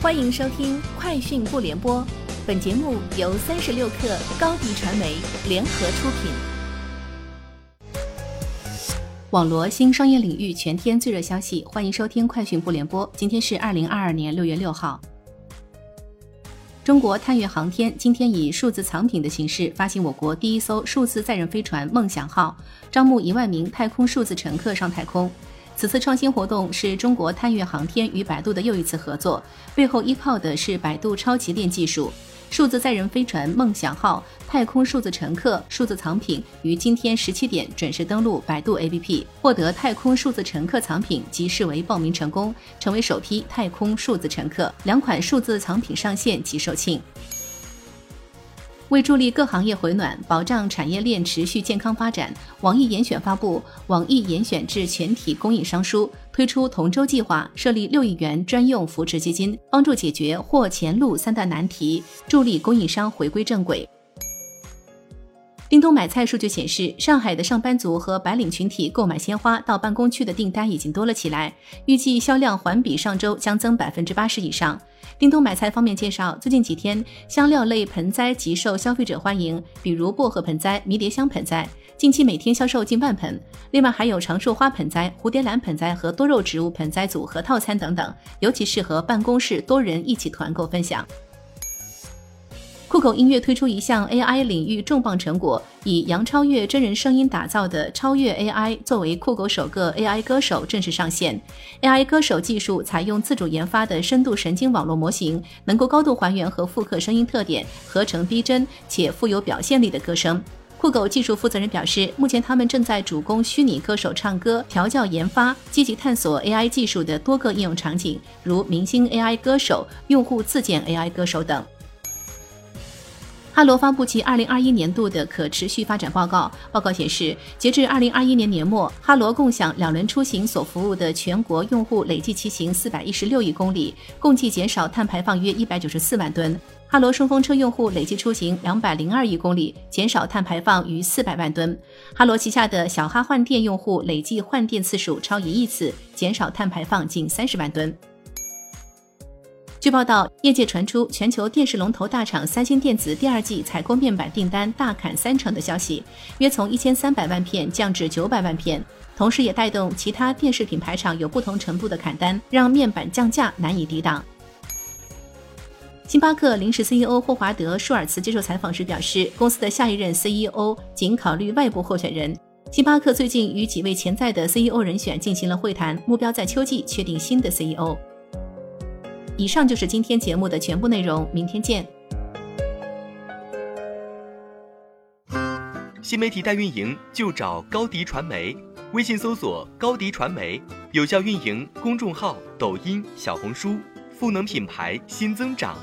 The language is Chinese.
欢迎收听《快讯不联播》，本节目由三十六克高低传媒联合出品。网罗新商业领域全天最热消息，欢迎收听《快讯不联播》。今天是二零二二年六月六号。中国探月航天今天以数字藏品的形式发行我国第一艘数字载人飞船“梦想号”，招募一万名太空数字乘客上太空。此次创新活动是中国探月航天与百度的又一次合作，背后依靠的是百度超级链技术。数字载人飞船“梦想号”太空数字乘客数字藏品于今天十七点准时登陆百度 APP，获得太空数字乘客藏品即视为报名成功，成为首批太空数字乘客。两款数字藏品上线即售罄。为助力各行业回暖，保障产业链持续健康发展，网易严选发布《网易严选至全体供应商书》，推出同舟计划，设立六亿元专用扶持基金，帮助解决货前路三大难题，助力供应商回归正轨。叮咚买菜数据显示，上海的上班族和白领群体购买鲜花到办公区的订单已经多了起来，预计销量环比上周将增百分之八十以上。叮咚买菜方面介绍，最近几天香料类盆栽极受消费者欢迎，比如薄荷盆栽、迷迭香盆栽，近期每天销售近万盆。另外还有长寿花盆栽、蝴蝶兰盆栽和多肉植物盆栽组合套餐等等，尤其适合办公室多人一起团购分享。酷狗音乐推出一项 AI 领域重磅成果，以杨超越真人声音打造的超越 AI 作为酷狗首个 AI 歌手正式上线。AI 歌手技术采用自主研发的深度神经网络模型，能够高度还原和复刻声音特点，合成逼真且富有表现力的歌声。酷狗技术负责人表示，目前他们正在主攻虚拟歌手唱歌、调教研发，积极探索 AI 技术的多个应用场景，如明星 AI 歌手、用户自建 AI 歌手等。哈罗发布其二零二一年度的可持续发展报告。报告显示，截至二零二一年年末，哈罗共享两轮出行所服务的全国用户累计骑行四百一十六亿公里，共计减少碳排放约一百九十四万吨。哈罗顺风车用户累计出行两百零二亿公里，减少碳排放逾四百万吨。哈罗旗下的小哈换电用户累计换电次数超一亿次，减少碳排放近三十万吨。据报道，业界传出全球电视龙头大厂三星电子第二季采购面板订单大砍三成的消息，约从一千三百万片降至九百万片，同时也带动其他电视品牌厂有不同程度的砍单，让面板降价难以抵挡。星巴克临时 CEO 霍华德·舒尔茨接受采访时表示，公司的下一任 CEO 仅考虑外部候选人。星巴克最近与几位潜在的 CEO 人选进行了会谈，目标在秋季确定新的 CEO。以上就是今天节目的全部内容，明天见。新媒体代运营就找高迪传媒，微信搜索高迪传媒，有效运营公众号、抖音、小红书，赋能品牌新增长。